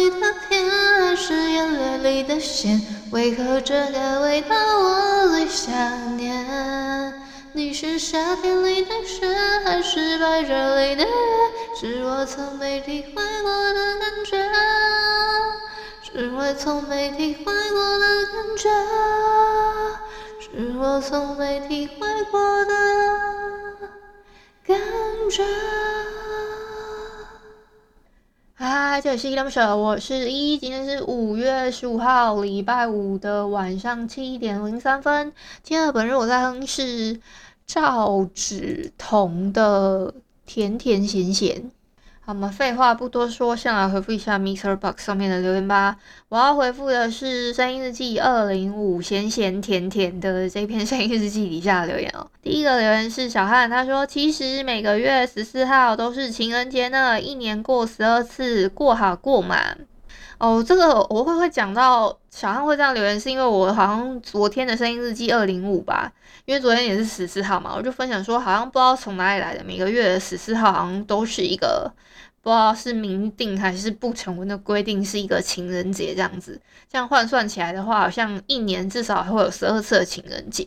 里的甜，还是眼泪里的咸？为何这个味道我最想念？你是夏天里的雪，还是白昼里的月？是我从没体会过的感觉，是我从没体会过的感觉，是我从没体会过的感觉。嗨，这里是依依恋不舍，我是伊，今天是五月十五号，礼拜五的晚上七点零三分。今天的本日我在哼是赵芷彤的甜甜咸咸。好，我们废话不多说，先来回复一下 MixerBox 上面的留言吧。我要回复的是《声音日记二零五》咸咸甜甜的这篇声音日记底下的留言哦。第一个留言是小汉，他说：“其实每个月十四号都是情人节呢，一年过十二次，过好过满。”哦，这个我会会讲到小汉会这样留言，是因为我好像昨天的《声音日记二零五》吧，因为昨天也是十四号嘛，我就分享说，好像不知道从哪里来的，每个月十四号好像都是一个。不知道是明定还是不成文的规定，是一个情人节这样子。这样换算起来的话，好像一年至少会有十二次的情人节。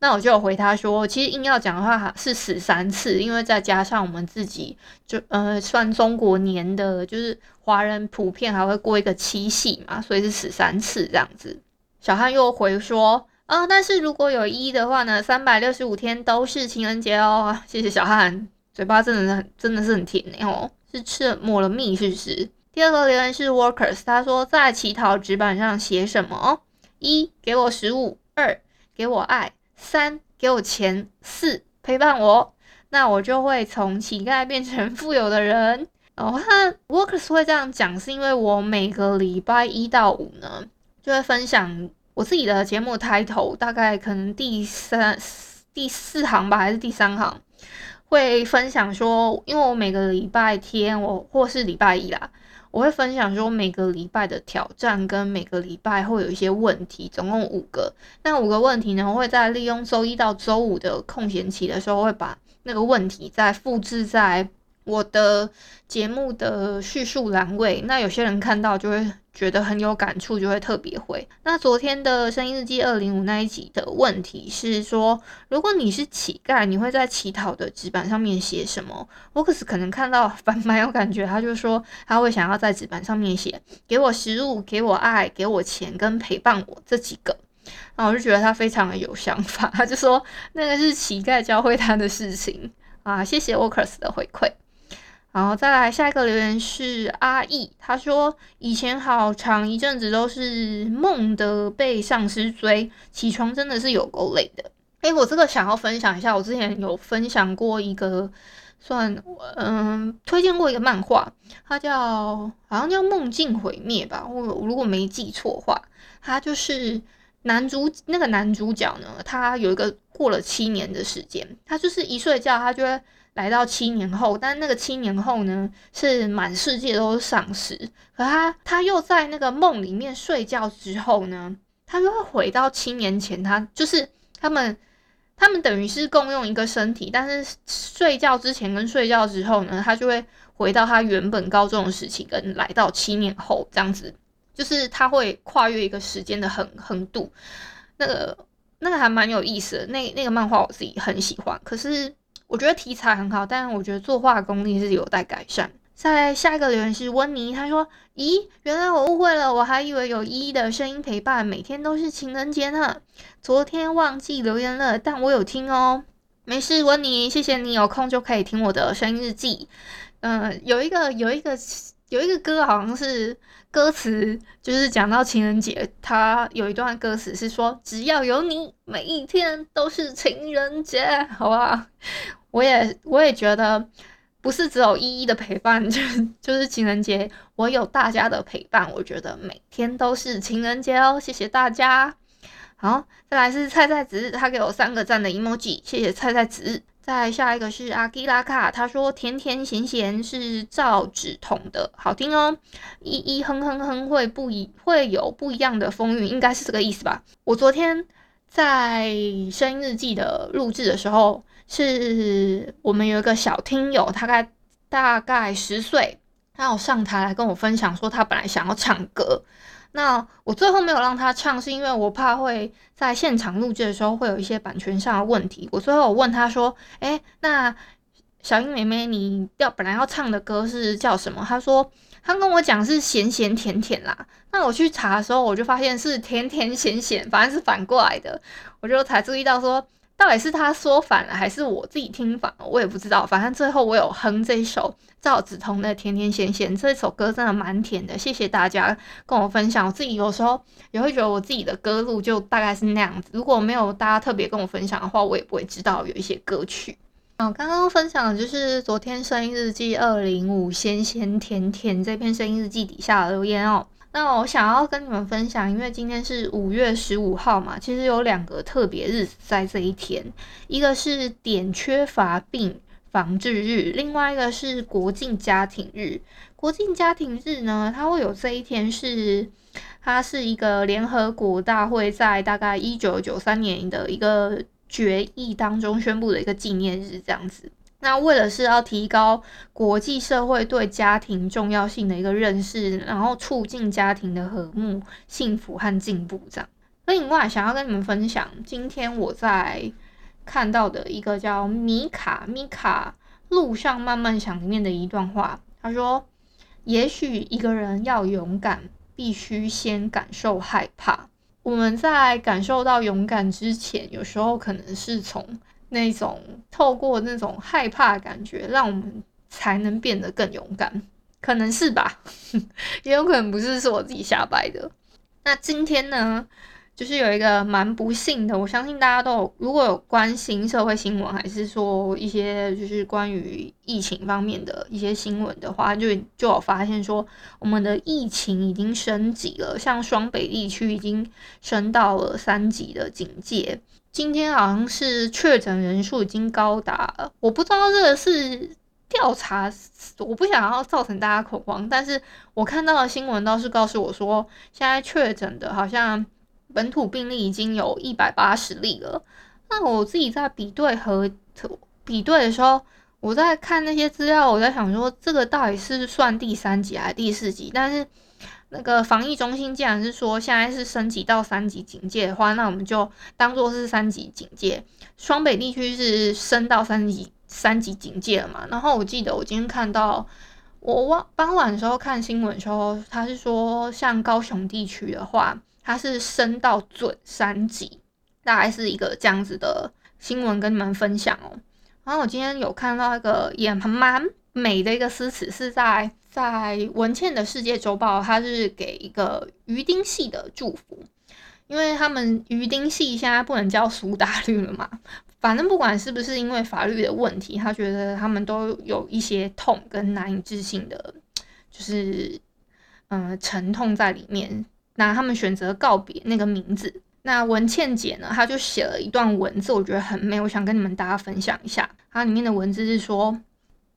那我就回他说，其实硬要讲的话是十三次，因为再加上我们自己就呃算中国年的，就是华人普遍还会过一个七夕嘛，所以是十三次这样子。小汉又回说，啊、但是如果有一的话呢，三百六十五天都是情人节哦。谢谢小汉，嘴巴真的是真的是很甜哦。是吃了抹了蜜，是不是？第二个留言是 Workers，他说在乞讨纸板上写什么？一给我食物，二给我爱，三给我钱，四陪伴我，那我就会从乞丐变成富有的人。然后 Workers 会这样讲，是因为我每个礼拜一到五呢，就会分享我自己的节目 title，大概可能第三、第四行吧，还是第三行。会分享说，因为我每个礼拜天，我或是礼拜一啦，我会分享说每个礼拜的挑战跟每个礼拜会有一些问题，总共五个。那五个问题呢，我会在利用周一到周五的空闲期的时候，会把那个问题再复制在我的节目的叙述栏位。那有些人看到就会。觉得很有感触，就会特别回。那昨天的声音日记二零五那一集的问题是说，如果你是乞丐，你会在乞讨的纸板上面写什么？我可是可能看到蛮蛮有感觉，他就说他会想要在纸板上面写“给我食物，给我爱，给我钱跟陪伴我”这几个。那我就觉得他非常的有想法，他就说那个是乞丐教会他的事情啊。谢谢 Workers 的回馈。然后再来下一个留言是阿义，他说以前好长一阵子都是梦的被丧尸追，起床真的是有够累的。诶，我这个想要分享一下，我之前有分享过一个算嗯推荐过一个漫画，它叫好像叫梦境毁灭吧，我如果没记错话，它就是男主那个男主角呢，他有一个过了七年的时间，他就是一睡觉他就会。来到七年后，但那个七年后呢，是满世界都是丧尸。可他他又在那个梦里面睡觉之后呢，他又会回到七年前。他就是他们，他们等于是共用一个身体，但是睡觉之前跟睡觉之后呢，他就会回到他原本高中的时期，跟来到七年后这样子，就是他会跨越一个时间的横横度。那个那个还蛮有意思的，那那个漫画我自己很喜欢，可是。我觉得题材很好，但是我觉得作画功力是有待改善。再下一个留言是温妮，他说：“咦，原来我误会了，我还以为有依依的声音陪伴，每天都是情人节呢。昨天忘记留言了，但我有听哦。没事，温妮，谢谢你有空就可以听我的声音日记。嗯、有一个有一个有一个歌，好像是歌词，就是讲到情人节，它有一段歌词是说：只要有你，每一天都是情人节，好不好？”我也我也觉得，不是只有依依的陪伴，就就是情人节，我有大家的陪伴，我觉得每天都是情人节哦，谢谢大家。好，再来是菜菜子，他给我三个赞的 emoji，谢谢菜菜子。再下一个是阿基拉卡，他说甜甜咸咸是赵芷彤的，好听哦。依依哼哼哼会不一会有不一样的风韵，应该是这个意思吧。我昨天在声音日记的录制的时候，是我们有一个小听友，大概大概十岁，他有上台来跟我分享说他本来想要唱歌。那我最后没有让他唱，是因为我怕会在现场录制的时候会有一些版权上的问题。我最后我问他说：“诶，那小英妹妹，你要本来要唱的歌是叫什么？”他说：“他跟我讲是咸咸甜甜啦。”那我去查的时候，我就发现是甜甜咸咸，反正是反过来的。我就才注意到说。到底是他说反了，还是我自己听反了？我也不知道。反正最后我有哼这一首赵子彤的《甜甜咸咸》，这首歌真的蛮甜的。谢谢大家跟我分享。我自己有时候也会觉得我自己的歌路就大概是那样子。如果没有大家特别跟我分享的话，我也不会知道有一些歌曲。嗯，刚刚分享的就是昨天声音日记二零五咸咸甜甜这篇声音日记底下的留言哦。那我想要跟你们分享，因为今天是五月十五号嘛，其实有两个特别日子在这一天，一个是碘缺乏病防治日，另外一个是国际家庭日。国际家庭日呢，它会有这一天是，它是一个联合国大会在大概一九九三年的一个决议当中宣布的一个纪念日，这样子。那为了是要提高国际社会对家庭重要性的一个认识，然后促进家庭的和睦、幸福和进步，这样。另外，想要跟你们分享，今天我在看到的一个叫米卡米卡路上慢慢想里面的一段话，他说：“也许一个人要勇敢，必须先感受害怕。我们在感受到勇敢之前，有时候可能是从。”那种透过那种害怕感觉，让我们才能变得更勇敢，可能是吧，也有可能不是，是我自己瞎掰的。那今天呢，就是有一个蛮不幸的，我相信大家都有，如果有关心社会新闻，还是说一些就是关于疫情方面的一些新闻的话，就就有发现说，我们的疫情已经升级了，像双北地区已经升到了三级的警戒。今天好像是确诊人数已经高达，我不知道这个是调查，我不想要造成大家恐慌，但是我看到的新闻倒是告诉我说，现在确诊的好像本土病例已经有一百八十例了。那我自己在比对和比对的时候，我在看那些资料，我在想说，这个到底是算第三级还是第四级？但是。那个防疫中心既然是说现在是升级到三级警戒的话，那我们就当做是三级警戒。双北地区是升到三级三级警戒了嘛？然后我记得我今天看到，我晚傍晚的时候看新闻的时候，他是说像高雄地区的话，它是升到准三级，大概是一个这样子的新闻跟你们分享哦。然后我今天有看到一个也蛮美的一个诗词，是在。在文茜的世界周报，他是给一个鱼丁系的祝福，因为他们鱼丁系现在不能叫苏打绿了嘛。反正不管是不是因为法律的问题，他觉得他们都有一些痛跟难以置信的，就是嗯、沉痛在里面。那他们选择告别那个名字。那文茜姐呢，她就写了一段文字，我觉得很美，我想跟你们大家分享一下。它里面的文字是说。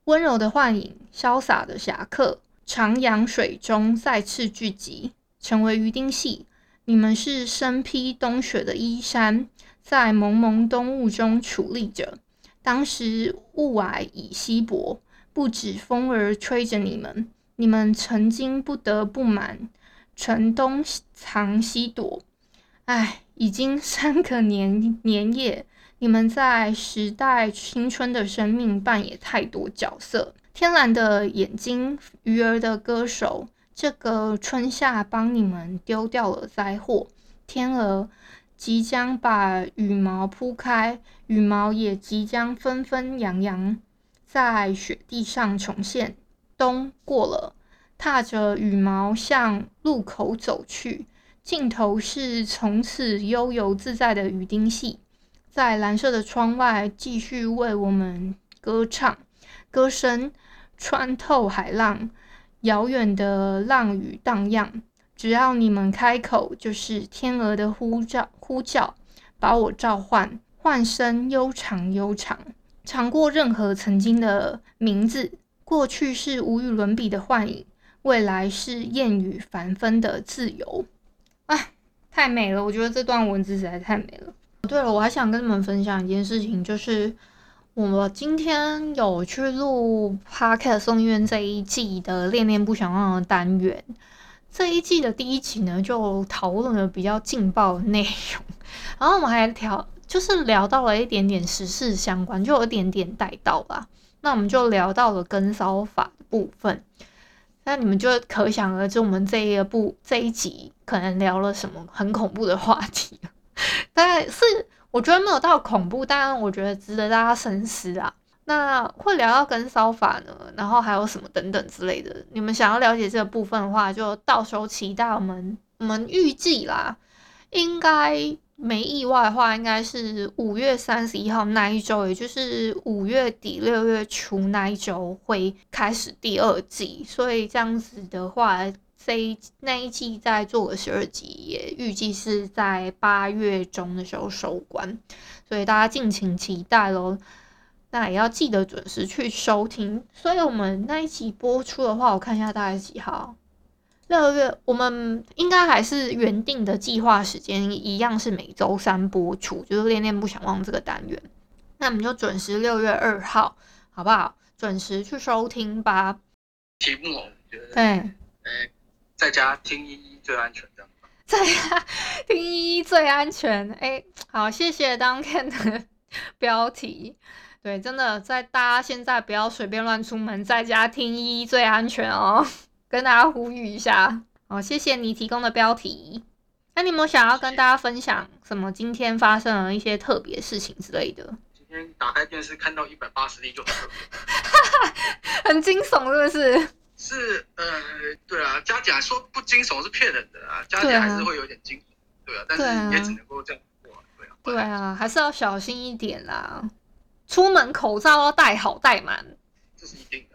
温柔的幻影，潇洒的侠客，徜徉水中再次聚集，成为鱼丁戏。你们是身披冬雪的衣衫，在蒙蒙冬雾中矗立着。当时雾霭已稀薄，不止风儿吹着你们，你们曾经不得不满城东藏西躲。唉，已经 三个年年夜。你们在时代青春的生命扮演太多角色，天蓝的眼睛，鱼儿的歌手，这个春夏帮你们丢掉了灾祸。天鹅即将把羽毛铺开，羽毛也即将纷纷扬扬在雪地上重现。冬过了，踏着羽毛向路口走去，尽头是从此悠游自在的雨丁系。在蓝色的窗外继续为我们歌唱，歌声穿透海浪，遥远的浪语荡漾。只要你们开口，就是天鹅的呼叫，呼叫把我召唤，唤声悠长悠长，长过任何曾经的名字。过去是无与伦比的幻影，未来是燕语繁纷的自由。哎，太美了！我觉得这段文字实在太美了。对了，我还想跟你们分享一件事情，就是我今天有去录 Podcast 送院这一季的恋恋不想忘的单元。这一季的第一集呢，就讨论了比较劲爆的内容，然后我们还聊，就是聊到了一点点时事相关，就有一点点带到吧。那我们就聊到了跟骚法的部分，那你们就可想而知，我们这一部这一集可能聊了什么很恐怖的话题。但是我觉得没有到恐怖，但我觉得值得大家深思啊。那会聊到跟骚法呢，然后还有什么等等之类的。你们想要了解这个部分的话，就到时候期待我们。我们预计啦，应该没意外的话，应该是五月三十一号那一周，也就是五月底六月初那一周会开始第二季。所以这样子的话，这一那一季再做个十二集，也预计是在八月中的时候收官。所以大家敬请期待喽。那也要记得准时去收听。所以我们那一集播出的话，我看一下大概几号？六月，我们应该还是原定的计划时间，一样是每周三播出，就是恋恋不想忘这个单元。那我们就准时六月二号，好不好？准时去收听吧。题目我觉得，对，哎，在家听依依最安全，这样。在家听依依最安全，哎，好，谢谢 Duncan 的标题。对，真的在大家现在不要随便乱出门，在家听依依最安全哦，跟大家呼吁一下。哦，谢谢你提供的标题。那你有没有想要跟大家分享什么？今天发生了一些特别事情之类的？今天打开电视看到一百八十例就很特别，很惊悚，是不是？是，呃，对啊，加起来说不惊悚是骗人的啊，加起来还是会有点惊悚，对啊，但是也只能够这样过，对啊，对啊，还是要小心一点啦。出门口罩要戴好戴满，这是一定的。